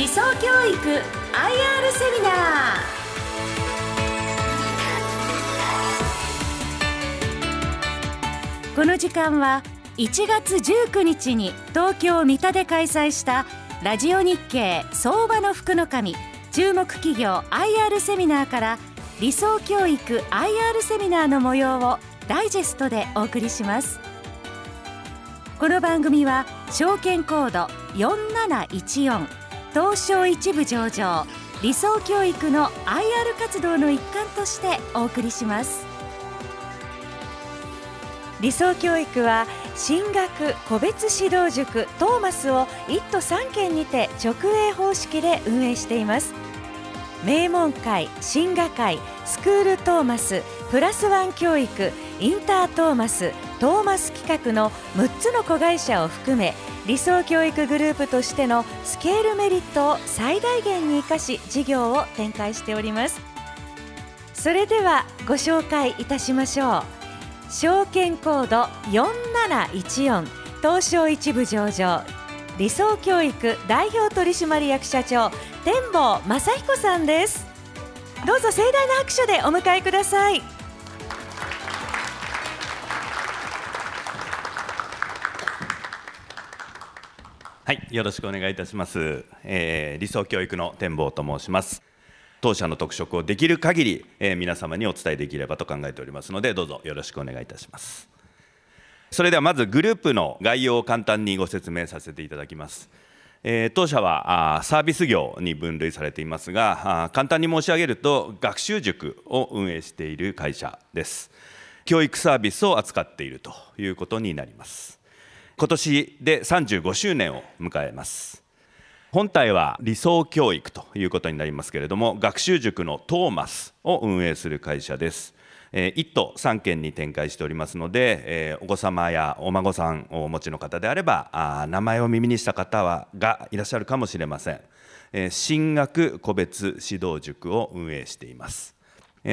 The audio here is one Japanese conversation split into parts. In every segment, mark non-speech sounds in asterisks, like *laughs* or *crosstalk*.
理想教育 IR セミナー。この時間は1月19日に東京三田で開催したラジオ日経相場の福の神注目企業 IR セミナーから理想教育 IR セミナーの模様をダイジェストでお送りします。この番組は証券コード4714東証一部上場理想教育の IR 活動の一環としてお送りします。理想教育は進学個別指導塾トーマスを1都3県にて直営方式で運営しています。名門会進学会スクールトーマスプラスワン教育インタートーマストーマス企画の6つの子会社を含め理想教育グループとしてのスケールメリットを最大限に生かし事業を展開しております。それではご紹介いたしましょう。証券コード4714東証一部上場。理想教育代表取締役社長天坊正彦さんです。どうぞ盛大な拍手でお迎えください。はい、よろしくお願いいたします。えー、理想教育の展望と申します。当社の特色をできる限り、えー、皆様にお伝えできればと考えておりますので、どうぞよろしくお願いいたします。それではまずグループの概要を簡単にご説明させていただきます。えー、当社はあサービス業に分類されていますがあ、簡単に申し上げると、学習塾を運営している会社です。教育サービスを扱っているということになります。今年で35周年を迎えます。本体は理想教育ということになりますけれども学習塾のトーマスを運営する会社です。1都3県に展開しておりますのでお子様やお孫さんをお持ちの方であれば名前を耳にした方はがいらっしゃるかもしれません。進学個別指導塾を運営しています。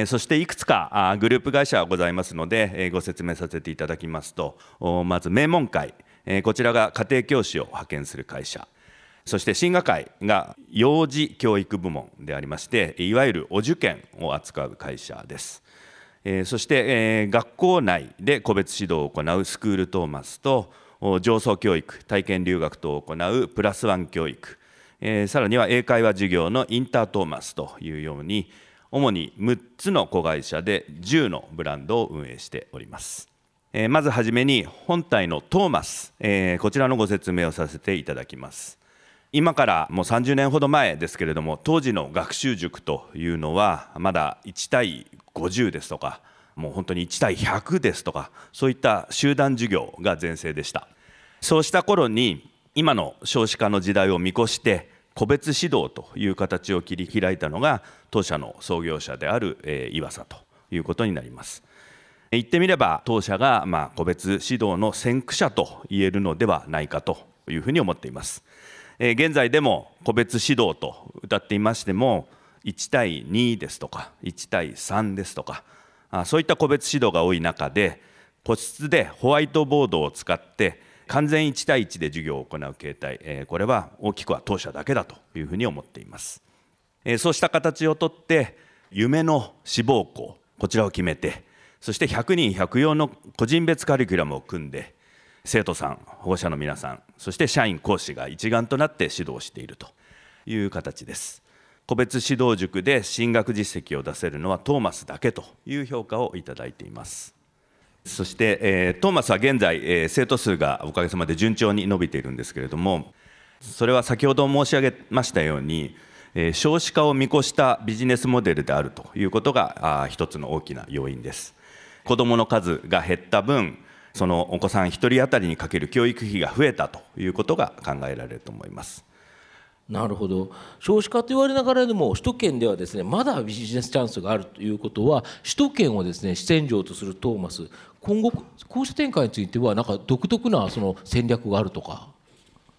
そしていくつかグループ会社がございますのでご説明させていただきますとまず名門会。えこちらが家庭教師を派遣する会社。そして進学会が幼児教育部門でありましていわゆるお受験を扱う会社です。えそしてえ学校内で個別指導を行うスクールトーマスと上層教育体験留学等を行うプラスワン教育。えさらには英会話授業のインタートーマスというように主に6つの子会社で10のブランドを運営しております。えまずはじめに本体のトーマス、えこちらのご説明をさせていただきます。今からもう30年ほど前ですけれども当時の学習塾というのはまだ1対50ですとかもう本当に1対100ですとかそういった集団授業が全盛でした。そうした頃に今の少子化の時代を見越して個別指導という形を切り開いたのが当社の創業者である、え岩佐ということになります。言ってみれば当社がま個別指導の先駆者と言えるのではないかというふうに思っています。現在でも個別指導と歌っていましても1対2ですとか1対3ですとかそういった個別指導が多い中で個室でホワイトボードを使って完全1対1で授業を行う形態これは大きくは当社だけだというふうに思っていますそうした形をとって夢の志望校こちらを決めてそして100人100用の個人別カリキュラムを組んで生徒さん保護者の皆さんそして社員講師が一丸となって指導しているという形です。個別指導塾で進学実績を出せるのはトーマスだけという評価をいただいています。そして、えー、トーマスは現在、えー、生徒数がおかげさまで順調に伸びているんですけれどもそれは先ほど申し上げましたように少子化を見越したビジネスモデルであるということが一つの大きな要因です。子どもの数が減った分そのお子さん1人当たりにかける教育費が増えたということが考えられると思います。なるほど。少子化と言われながらでも首都圏ではですねまだビジネスチャンスがあるということは首都圏をですね主戦場とするトーマス。今後こうした展開についてはなんか独特なその戦略があるとか。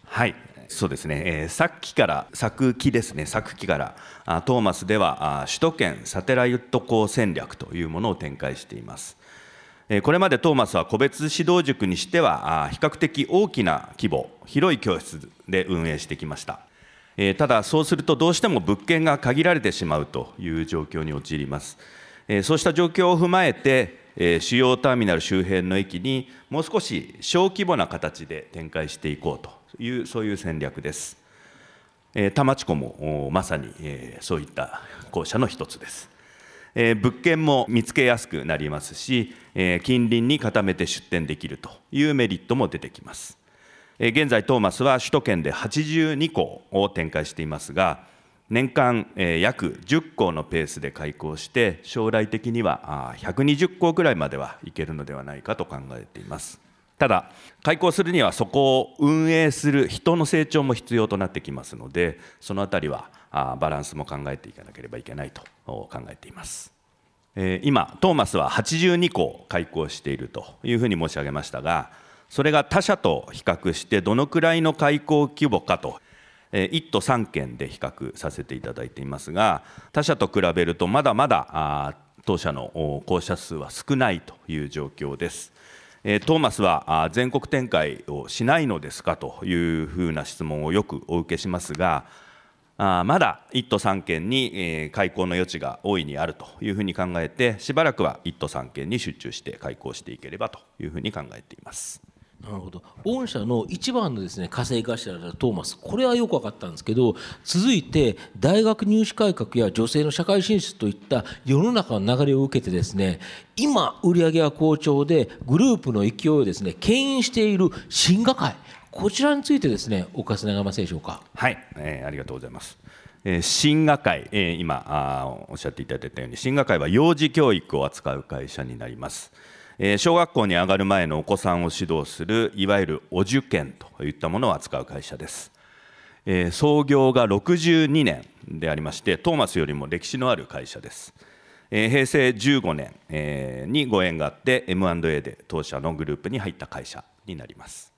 はいそうですね、えー、さっきから昨期ですね。昨期からあトーマスではあ首都圏サテライト校戦略というものを展開しています。これまでトーマスは個別指導塾にしては比較的大きな規模広い教室で運営してきました。えー、ただそうするとどうしても物件が限られてしまうという状況に陥ります、えー、そうした状況を踏まえて、え、主要ターミナル周辺の駅にもう少し小規模な形で展開していこうというそういう戦略ですえ多摩地区もまさにえそういった校舎の一つです。え物件も見つけやすくなりますし、え近隣に固めて出店できるというメリットも出てきます。え現在、トーマスは首都圏で82校を展開していますが、年間え約10校のペースで開校して、将来的にはあ120校ぐらいまではいけるのではないかと考えています。ただ開校するにはそこを運営する人の成長も必要となってきますのでそのあたりはバランスも考えていかなければいけないと考えています今トーマスは82校開校しているというふうに申し上げましたがそれが他社と比較してどのくらいの開校規模かと1都3県で比較させていただいていますが他社と比べるとまだまだ当社の校舎数は少ないという状況です。トーマスは全国展開をしないのですかというふうな質問をよくお受けしますが、まだ1都3県に開港の余地が大いにあるというふうに考えて、しばらくは1都3県に集中して開港していければというふうに考えています。なるほど。御社の一番のですね稼ぎ頭だトーマス。これはよく分かったんですけど続いて大学入試改革や女性の社会進出といった世の中の流れを受けてですね今売上は好調でグループの勢いをですね牽引している進学会。こちらについてですねお尋ねがませでしょうか？はい、えー、ありがとうございます。進学会、え、今あおっしゃっていただいたように進学会は幼児教育を扱う会社になります。小学校に上がる前のお子さんを指導するいわゆるお受験といったものを扱う会社です。創業が62年でありましてトーマスよりも歴史のある会社です。平成15年にご縁があって M&A で当社のグループに入った会社になります。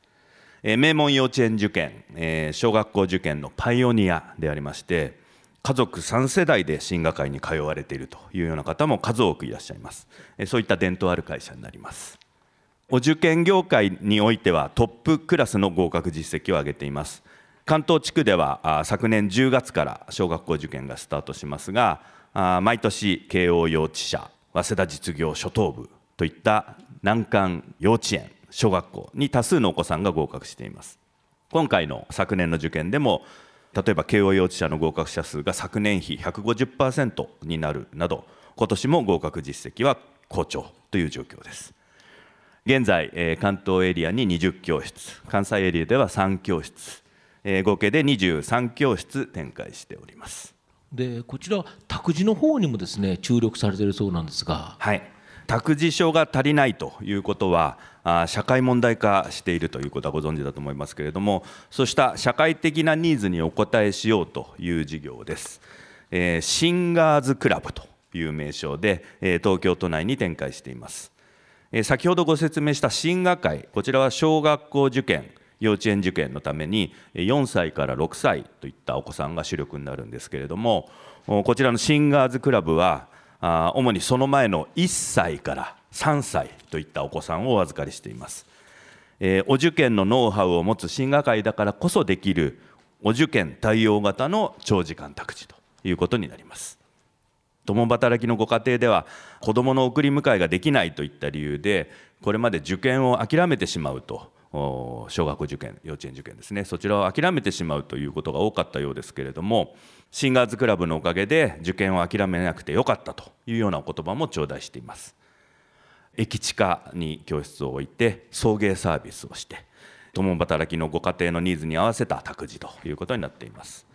名門幼稚園受験、小学校受験のパイオニアでありまして家族3世代で進学会に通われているというような方も数多くいらっしゃいます。そういった伝統ある会社になります。お受験業界においてはトップクラスの合格実績を上げています。関東地区では昨年10月から小学校受験がスタートしますが毎年慶応幼稚舎早稲田実業初等部といった難関幼稚園小学校に多数のお子さんが合格しています。今回の昨年の受験でも例えば慶応幼稚舎の合格者数が昨年比150%になるなど今年も合格実績は好調という状況です。現在関東エリアに20教室関西エリアでは3教室合計で23教室展開しております。でこちら託児の方にもですね注力されているそうなんですが。はい。託児所が足りないということは社会問題化しているということはご存知だと思いますけれどもそうした社会的なニーズにお応えしようという事業です、えー、シンガーズクラブという名称で、え東京都内に展開しています、え先ほどご説明した進学会こちらは小学校受験幼稚園受験のために4歳から6歳といったお子さんが主力になるんですけれどもこちらのシンガーズクラブは主にその前の1歳から3歳といったお子さんをお預かりしています、えー、お受験のノウハウを持つ進学会だからこそできるお受験対応型の長時間託児ということになります。共働きのご家庭では子どもの送り迎えができないといった理由でこれまで受験を諦めてしまうと小学受験幼稚園受験ですね。そちらを諦めてしまうということが多かったようですけれどもシンガーズクラブのおかげで受験を諦めなくてよかったというようなお言葉も頂戴しています。駅地下に教室を置いて送迎サービスをして共働きのご家庭のニーズに合わせた託児ということになっています、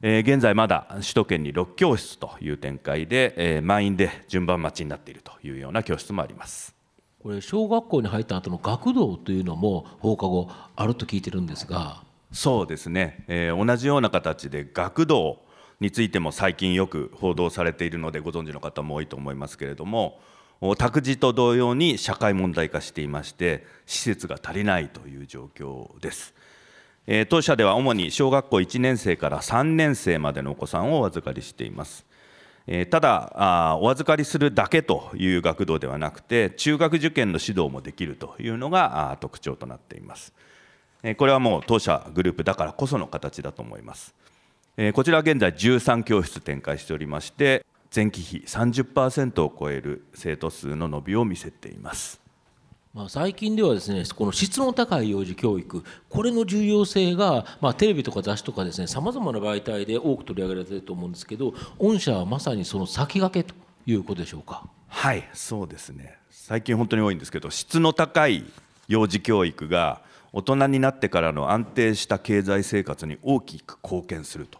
えー、現在まだ首都圏に6教室という展開で、えー、満員で順番待ちになっているというような教室もあります。これ小学校に入った後の学童というのも放課後あると聞いてるんですが。そうですね、えー、同じような形で学童についても最近よく報道されているのでご存知の方も多いと思いますけれども託児と同様に社会問題化していまして施設が足りないという状況です。当社では主に小学校1年生から3年生までのお子さんをお預かりしています。ただお預かりするだけという学童ではなくて中学受験の指導もできるというのが特徴となっています。これはもう当社グループだからこその形だと思います。えー、こちら現在13教室展開しておりまして前期比30%を超える生徒数の伸びを見せています。まあ、最近ではですねこの質の高い幼児教育これの重要性が、まあ、テレビとか雑誌とかですねさまざまな媒体で多く取り上げられていると思うんですけど御社はまさにその先駆けということでしょうか。はいそうですね。最近本当に多いんですけど質の高い幼児教育が大人になってからの安定した経済生活に大きく貢献すると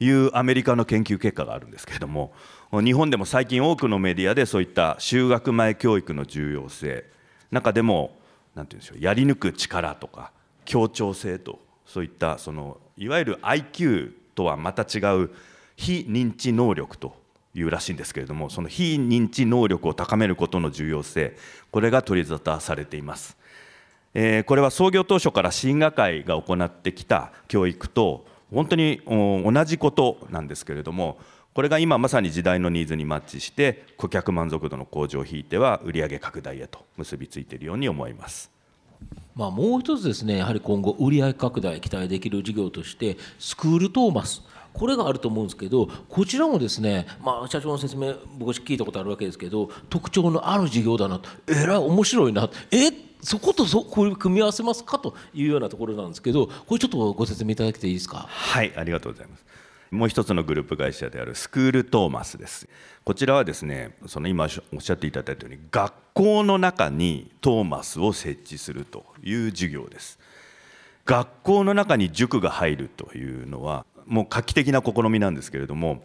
いうアメリカの研究結果があるんですけれども日本でも最近多くのメディアでそういった就学前教育の重要性中でも何て言うんでしょうやり抜く力とか協調性とそういったそのいわゆる IQ とはまた違う非認知能力というらしいんですけれどもその非認知能力を高めることの重要性これが取り沙汰されています、えー、これは創業当初から進学会が行ってきた教育と本当に同じことなんですけれどもこれが今まさに時代のニーズにマッチして顧客満足度の向上を引いては売上拡大へと結びついているように思います。まあ、もう一つですねやはり今後売上拡大期待できる事業としてスクールトーマス。これがあると思うんですけどこちらもですね、まあ、社長の説明僕聞いたことあるわけですけど特徴のある事業だなと。えらい面白いな。えそことそこう組み合わせますかというようなところなんですけどこれちょっとご説明いただけていいですか？はいありがとうございます。もう一つのグループ会社であるスクールトーマスです。こちらはですねその今おっしゃっていただいたように学校の中にトーマスを設置するという授業です。学校の中に塾が入るというのはもう画期的な試みなんですけれども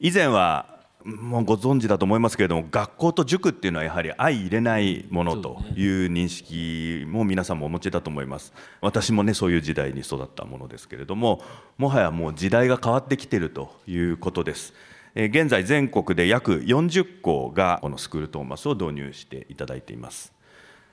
以前はもうご存知だと思いますけれども学校と塾っていうのはやはり相入れないものという認識も皆さんもお持ちだと思います。私もねそういう時代に育ったものですけれどももはやもう時代が変わってきているということです。現在全国で約40校がこのスクールトーマスを導入していただいています。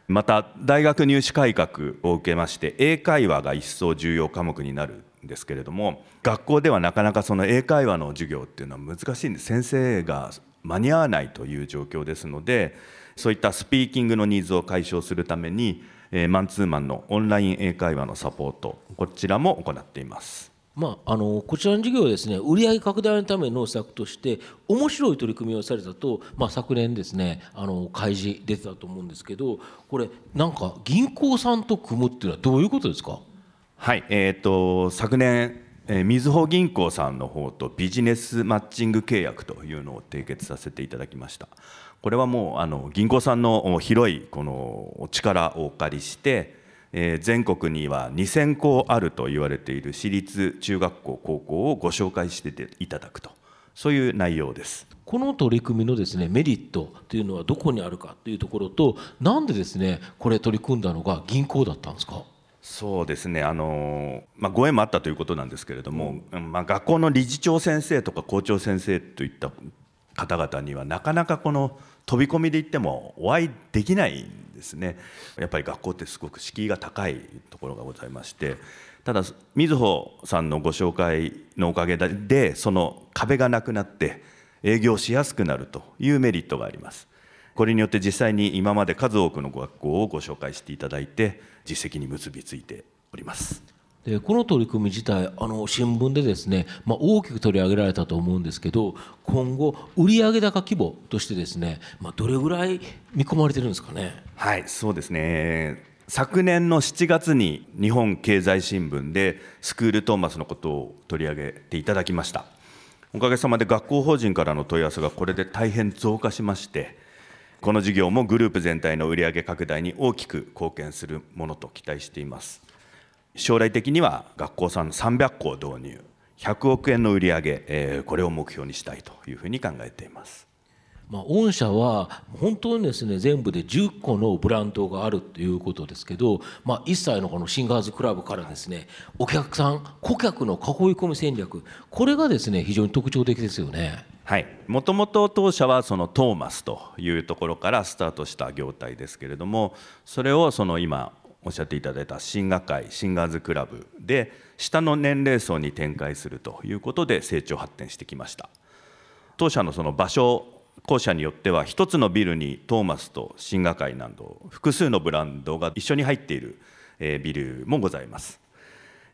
また大学入試改革を受けまして英会話が一層重要科目になるですけれども学校ではなかなかその英会話の授業っていうのは難しいんで先生が間に合わないという状況ですのでそういったスピーキングのニーズを解消するためにマンツーマンのオンライン英会話のサポートこちらも行っています。まあ、あのこちらの事業はですね売上拡大のための施策として面白い取り組みをされたと、まあ、昨年ですねあの開示出てたと思うんですけどこれなんか銀行さんと組むっていうのはどういうことですか？はい、えーと、昨年、え、みずほ銀行さんの方とビジネスマッチング契約というのを締結させていただきました。これはもうあの銀行さんの広いこの力をお借りして、えー、全国には2000校あると言われている私立中学校高校をご紹介していただくとそういう内容です。この取り組みのですねメリットというのはどこにあるかというところとなんでですねこれ取り組んだのが銀行だったんですか？そうですね。あの、まあ、ご縁もあったということなんですけれども、まあ、学校の理事長先生とか校長先生といった方々にはなかなかこの飛び込みで行ってもお会いできないんですね。やっぱり学校ってすごく敷居が高いところがございましてただみずほさんのご紹介のおかげでその壁がなくなって営業しやすくなるというメリットがありますこれによって実際に今まで数多くの学校をご紹介していただいて実績に結びついております。でこの取り組み自体あの新聞でですね、まあ、大きく取り上げられたと思うんですけど今後売上高規模としてですね、まあ、どれぐらい見込まれてるんですかね？はいそうですね昨年の7月に日本経済新聞でスクールトーマスのことを取り上げていただきましたおかげさまで学校法人からの問い合わせがこれで大変増加しましてこの事業もグループ全体の売上拡大に大きく貢献するものと期待しています。将来的には学校さん300校導入。100億円の売上、えー、これを目標にしたいというふうに考えています。まあ、御社は本当にですね全部で10個のブランドがあるということですけど、まあ、一切のこのシンガーズクラブからですねお客さん顧客の囲い込み戦略これがですね非常に特徴的ですよね。はい、もともと当社はそのトーマスというところからスタートした業態ですけれどもそれをその今おっしゃっていただいた新学会シンガーズクラブで下の年齢層に展開するということで成長発展してきました。当社のその場所校舎によっては1つのビルにトーマスと新学会など複数のブランドが一緒に入っているビルもございます。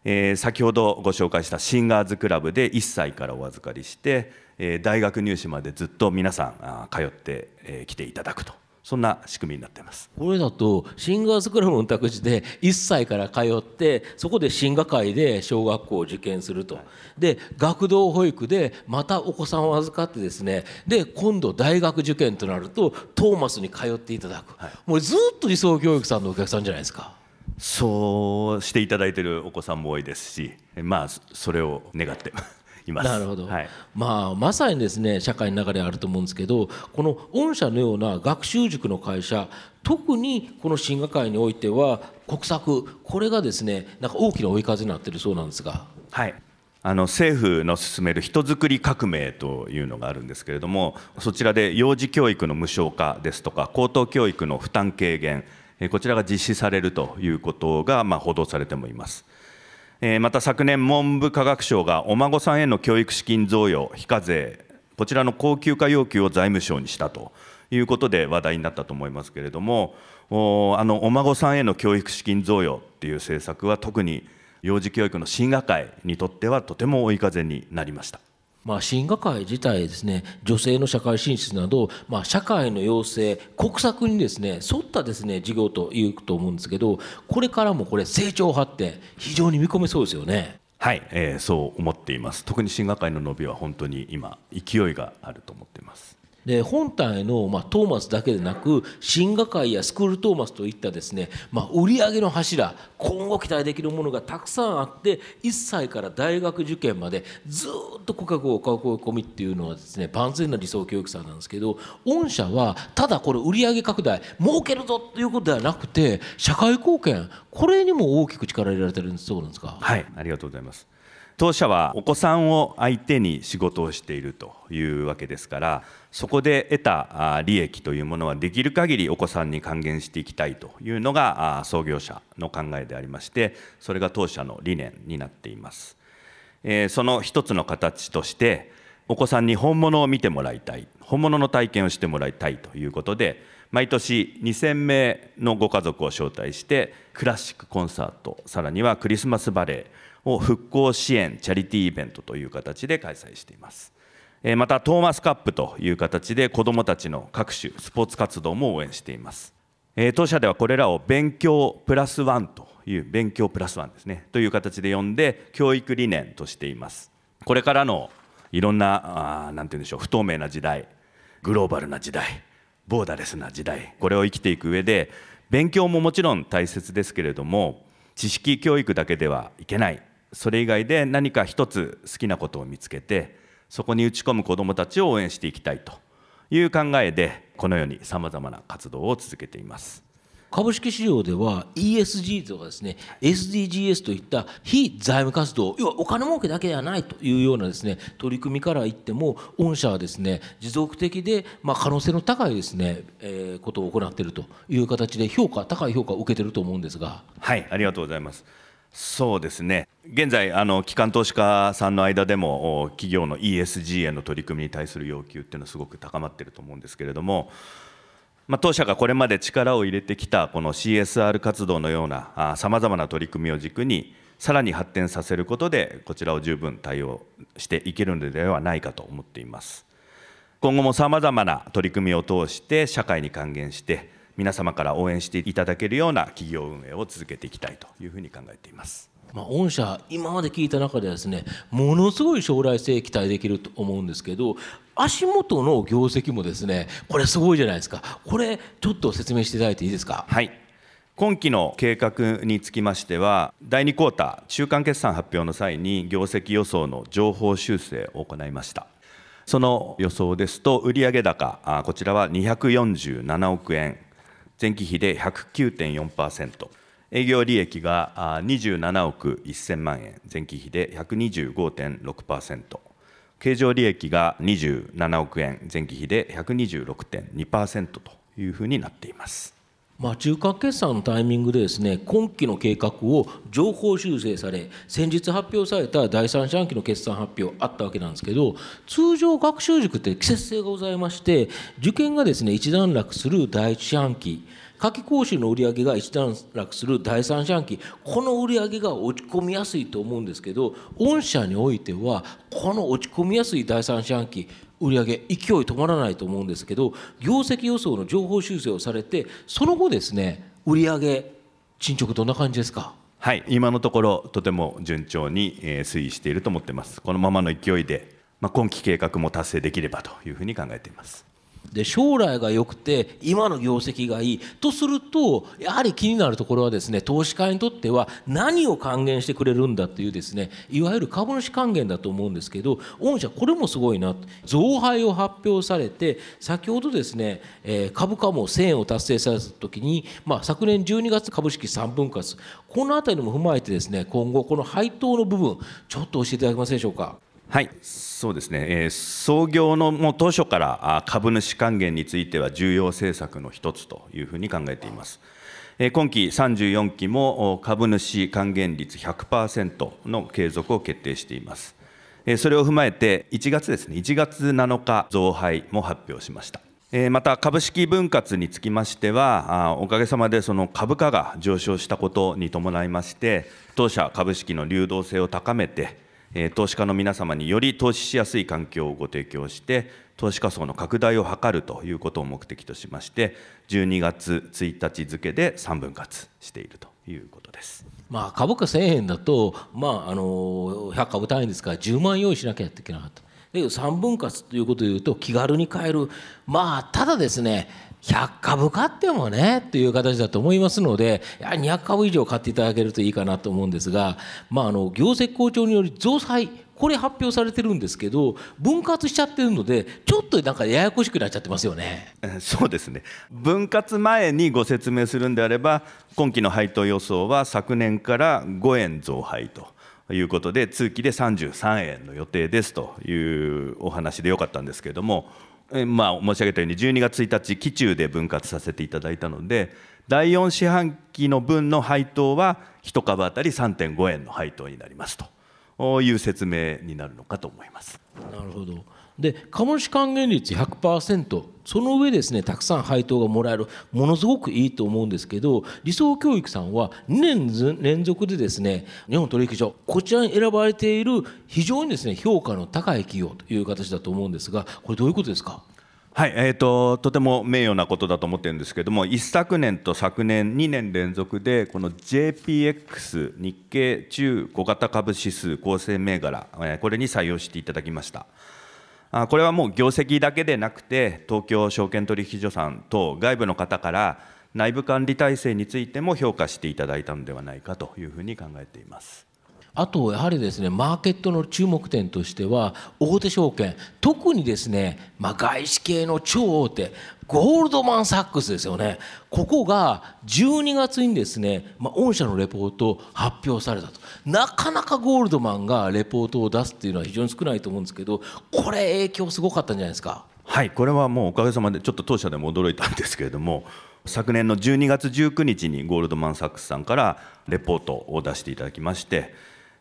えー、先ほどご紹介したシンガーズクラブで1歳からお預かりして、えー、大学入試までずっと皆さんあ通ってき、えー、ていただくと。そんな仕組みになっています。これだとシンガーズクラブの託児で1歳から通ってそこで進学会で小学校を受験すると、で学童保育でまたお子さんを預かってですねで今度大学受験となるとトーマスに通っていただく、はい、もうずっと理想教育さんのお客さんじゃないですか。そうしていただいているお子さんも多いですしまあそれを願って *laughs* なるほど、はい、まあ、まさにですね社会の中であると思うんですけどこの御社のような学習塾の会社特にこの進学会においては国策これがですねなんか大きな追い風になってるそうなんですが。はい。あの政府の進める人づくり革命というのがあるんですけれどもそちらで幼児教育の無償化ですとか高等教育の負担軽減こちらが実施されるということが、まあ、報道されてもいます。また昨年、文部科学省がお孫さんへの教育資金贈与、非課税、こちらの恒久化要求を財務省にしたということで話題になったと思いますけれども、おあのお孫さんへの教育資金贈与っていう政策は、特に幼児教育の進学会にとっては、とても追い風になりました。まあ、進学会自体ですね女性の社会進出など、まあ、社会の要請国策にですね沿ったですね事業というと思うんですけどこれからもこれ成長発展非常に見込めそうですよね。はい、えー、そう思っています特に進学会の伸びは本当に今勢いがあると思っていますで本体の、まあ、トーマスだけでなく進学会やスクールトーマスといったですね、まあ、売上の柱今後期待できるものがたくさんあって1歳から大学受験までずっと顧客を囲い込みっていうのはですね万全な理想教育さんなんですけど御社はただこれ売上拡大儲けるぞということではなくて社会貢献これにも大きく力入れられてるんそうなんですか？はいありがとうございます。当社はお子さんを相手に仕事をしているというわけですからそこで得た利益というものはできる限りお子さんに還元していきたいというのが創業者の考えでありましてそれが当社の理念になっています。その一つの形としてお子さんに本物を見てもらいたい本物の体験をしてもらいたいということで毎年2000名のご家族を招待してクラシックコンサートさらにはクリスマスバレエを復興支援チャリティーイベントという形で開催しています。またトーマスカップという形で子どもたちの各種スポーツ活動も応援しています。当社ではこれらを勉強プラスワンという勉強プラスワンですね。という形で呼んで教育理念としています。これからのいろんな何て言うんでしょう不透明な時代グローバルな時代ボーダレスな時代これを生きていく上で勉強ももちろん大切ですけれども知識教育だけではいけない。それ以外で何か一つ好きなことを見つけてそこに打ち込む子どもたちを応援していきたいという考えでこのようにさまざまな活動を続けています。株式市場では ESG とかですね SDGs といった非財務活動要はお金儲けだけではないというようなですね取り組みから言っても御社はですね持続的で、まあ、可能性の高いですね、えー、ことを行っているという形で評価高い評価を受けていると思うんですがはいありがとうございますそうですね。現在あの機関投資家さんの間でも企業の ESG への取り組みに対する要求っていうのはすごく高まっていると思うんですけれども、まあ、当社がこれまで力を入れてきたこの CSR 活動のようなさまざまな取り組みを軸にさらに発展させることでこちらを十分対応していけるのではないかと思っています。今後もさまざまな取り組みを通して社会に還元して皆様から応援していただけるような企業運営を続けていきたいというふうに考えています。まあ、御社今まで聞いた中ではですねものすごい将来性期待できると思うんですけど足元の業績もですねこれすごいじゃないですか。これちょっと説明していただいていいですか？はい。今期の計画につきましては第2クォーター中間決算発表の際に業績予想の情報修正を行いました。その予想ですと売上高こちらは247億円前期比で109.4%営業利益が27億1000万円。前期比で125.6%経常利益が27億円。前期比で126.2%というふうになっています。まあ、中間決算のタイミングでですね今期の計画を情報修正され先日発表された第三四半期の決算発表あったわけなんですけど通常学習塾って季節性がございまして受験がですね一段落する第一四半期夏季講習の売り上げが一段落する第三四半期この売り上げが落ち込みやすいと思うんですけど御社においてはこの落ち込みやすい第三四半期売上勢い止まらないと思うんですけど業績予想の情報修正をされてその後ですね売上進捗どんな感じですか？はい今のところとても順調に推移していると思ってます。このままの勢いで、まあ、今期計画も達成できればというふうに考えています。で将来が良くて今の業績がいい。とするとやはり気になるところはですね投資家にとっては何を還元してくれるんだというですねいわゆる株主還元だと思うんですけど御社これもすごいな。増配を発表されて先ほどですね、え、株価も1000円を達成された時に、まあ、昨年12月株式3分割。この辺りも踏まえてですね今後この配当の部分ちょっと教えていただけますでしょうか？はいそうですね、えー、創業のもう当初から株主還元については重要政策の一つというふうに考えています。えー、今期34期も株主還元率100%の継続を決定しています。えー、それを踏まえて1月ですね、1月7日増配も発表しました。また株式分割につきましては、おかげさまでその株価が上昇したことに伴いまして、当社株式の流動性を高めて、投資家の皆様により投資しやすい環境をご提供して投資家層の拡大を図るということを目的としまして12月1日付で3分割しているということです。まあ、株価1000円だと、まあ、あの100株単位ですから10万用意しなきゃいけなかった。だけど3分割ということでいうと気軽に買えるまあただですね100株買ってもねという形だと思いますので200株以上買っていただけるといいかなと思うんですが、まあ、あの業績好調により増債これ発表されてるんですけど分割しちゃってるのでちょっとなんかややこしくなっちゃってますよね。そうですね分割前にご説明するんであれば今期の配当予想は昨年から5円増配と。いうことで通期で33円の予定ですというお話でよかったんですけれどもえまあ、申し上げたように12月1日期中で分割させていただいたので第4四半期の分の配当は1株当たり3.5円の配当になりますと。いう説明になるのかと思います。なるほど。で株主還元率100%その上ですねたくさん配当がもらえる。ものすごくいいと思うんですけど理想教育さんは2年連続でですね日本取引所こちらに選ばれている非常にですね評価の高い企業という形だと思うんですがこれどういうことですか？はい、えーと、とても名誉なことだと思ってるんですけれども一昨年と昨年2年連続でこの JPX 日経中小型株指数構成銘柄これに採用していただきました。これはもう業績だけでなくて、東京証券取引所さんと外部の方から内部管理体制についても評価していただいたのではないかというふうに考えています。あとやはりですねマーケットの注目点としては大手証券特にですね、まあ、外資系の超大手ゴールドマン・サックスですよね。ここが12月にですね、まあ、御社のレポートを発表されたと。なかなかゴールドマンがレポートを出すっていうのは非常に少ないと思うんですけどこれ影響すごかったんじゃないですか？はいこれはもうおかげさまでちょっと当社でも驚いたんですけれども昨年の12月19日にゴールドマン・サックスさんからレポートを出していただきまして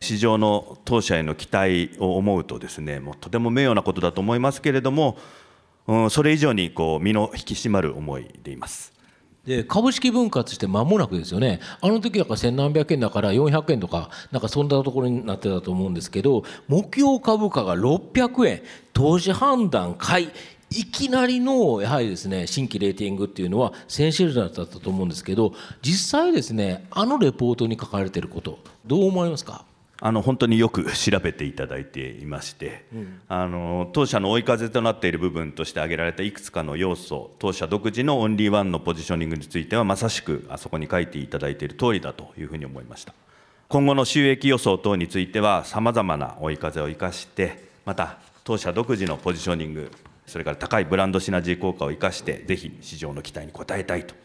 市場の当社への期待を思うとですねもうとても名誉なことだと思いますけれども、うん、それ以上にこう身の引き締まる思いでいます。で株式分割して間もなくですよね。あの時だから千何百円だから400円とかなんかそんなところになってたと思うんですけど目標株価が600円。投資判断買い。いきなりのやはりですね新規レーティングっていうのは1000シェルだったと思うんですけど実際ですねあのレポートに書かれてることどう思いますか？あの本当によく調べていただいていまして、うん、あの当社の追い風となっている部分として挙げられたいくつかの要素当社独自のオンリーワンのポジショニングについてはまさしくあそこに書いていただいている通りだというふうに思いました。今後の収益予想等についてはさまざまな追い風を生かしてまた当社独自のポジショニングそれから高いブランドシナジー効果を生かしてぜひ市場の期待に応えたいと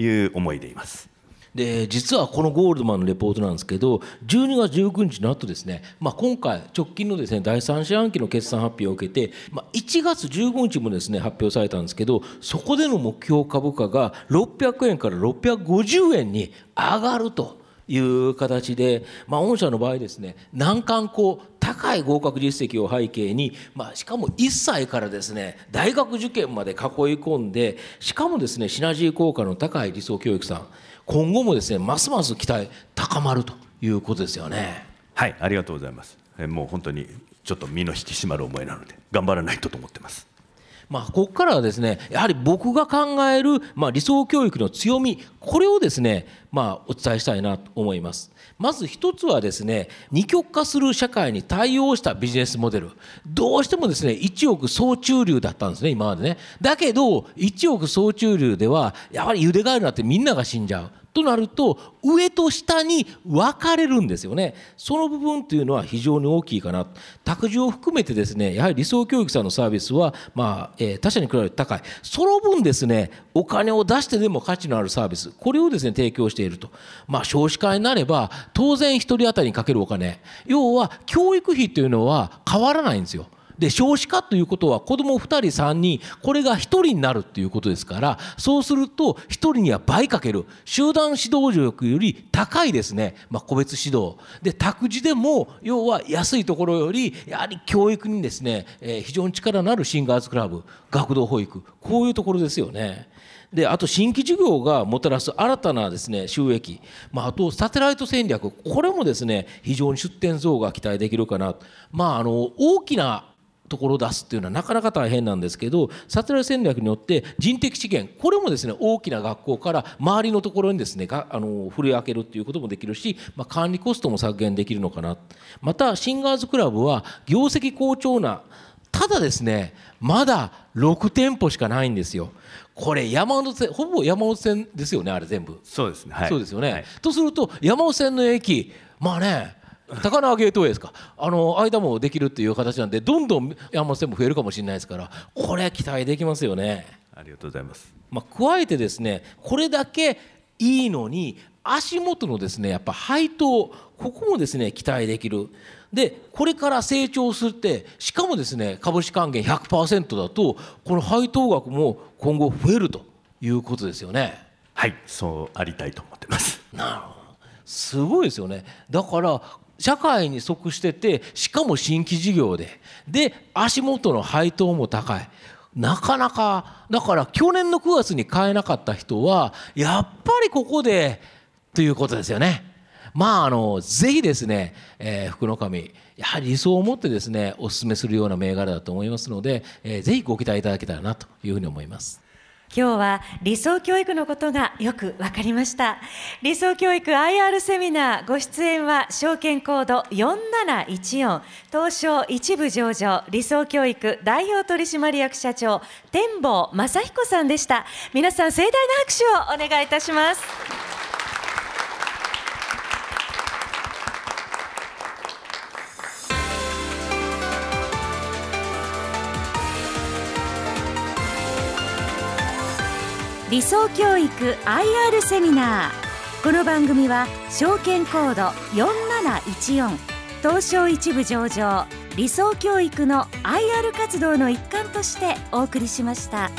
いう思いでいますで実はこのゴールドマンのレポートなんですけど12月19日の後ですね、まあ、今回直近のですね第3四半期の決算発表を受けて、まあ、1月15日もですね発表されたんですけどそこでの目標株価が600円から650円に上がるという形で、まあ、御社の場合ですね難関校高い合格実績を背景に、まあ、しかも1歳からですね大学受験まで囲い込んでしかもですねシナジー効果の高い理想教育さん今後もですねますます期待高まるということですよね。はいありがとうございますえもう本当にちょっと身の引き締まる思いなので頑張らないとと思ってますまあ、ここからはですねやはり僕が考える、まあ、理想教育の強みこれをですね、まあ、お伝えしたいなと思います。まず一つはですね二極化する社会に対応したビジネスモデル。どうしてもですね一億総中流だったんですね今までね。だけど一億総中流ではやはり茹でガエルなってみんなが死んじゃう。となると上と下に分かれるんですよね。その部分っていうのは非常に大きいかな。託児を含めてですねやはり理想教育さんのサービスは、まあえー、他社に比べて高い。その分ですねお金を出してでも価値のあるサービスこれをですね提供していると、まあ、少子化になれば当然1人当たりにかけるお金。要は教育費というのは変わらないんですよ。で少子化ということは子ども2人3人これが1人になるっていうことですからそうすると1人には倍かける。集団指導力より高いですね、まあ、個別指導。で託児でも要は安いところよりやはり教育にですね、えー、非常に力のあるシンガーズクラブ学童保育こういうところですよね。であと新規事業がもたらす新たなですね収益、まあ、あとサテライト戦略これもですね非常に出店増が期待できるかな、まあ、あの大きなところを出すっていうのはなかなか大変なんですけどサテライト戦略によって人的資源これもですね大きな学校から周りのところにですねがあの振り分けるっていうこともできるし、まあ、管理コストも削減できるのかな。またシンガーズクラブは業績好調なただですねまだ6店舗しかないんですよ。これ山手線ほぼ山手線ですよねあれ全部。そうですね、はい、そうですよね、はい、とすると山手線の駅まあね高輪ゲートウェイですか？あの間もできるっていう形なんでどんどん山手線も増えるかもしれないですからこれ期待できますよね。ありがとうございます、まあ、加えてですねこれだけいいのに足元のですねやっぱ配当ここもですね期待できる。でこれから成長するってしかもですね株主還元100%だとこの配当額も今後増えるということですよね。はいそうありたいと思ってます。なるほど。すごいですよね。だから社会に即しててしかも新規事業でで足元の配当も高いなかなかだから去年の9月に買えなかった人はやっぱりここでということですよね。まああのぜひですね、えー、福の神やはり理想を持ってですねお勧めするような銘柄だと思いますので、えー、ぜひご期待いただけたらなというふうに思います。今日は理想教育のことがよく分かりました。理想教育 IR セミナーご出演は証券コード4714東証一部上場理想教育代表取締役社長天坊正彦さんでした。皆さん盛大な拍手をお願いいたします。理想教育 IR セミナーこの番組は証券コード4714東証一部上場理想教育の IR 活動の一環としてお送りしました。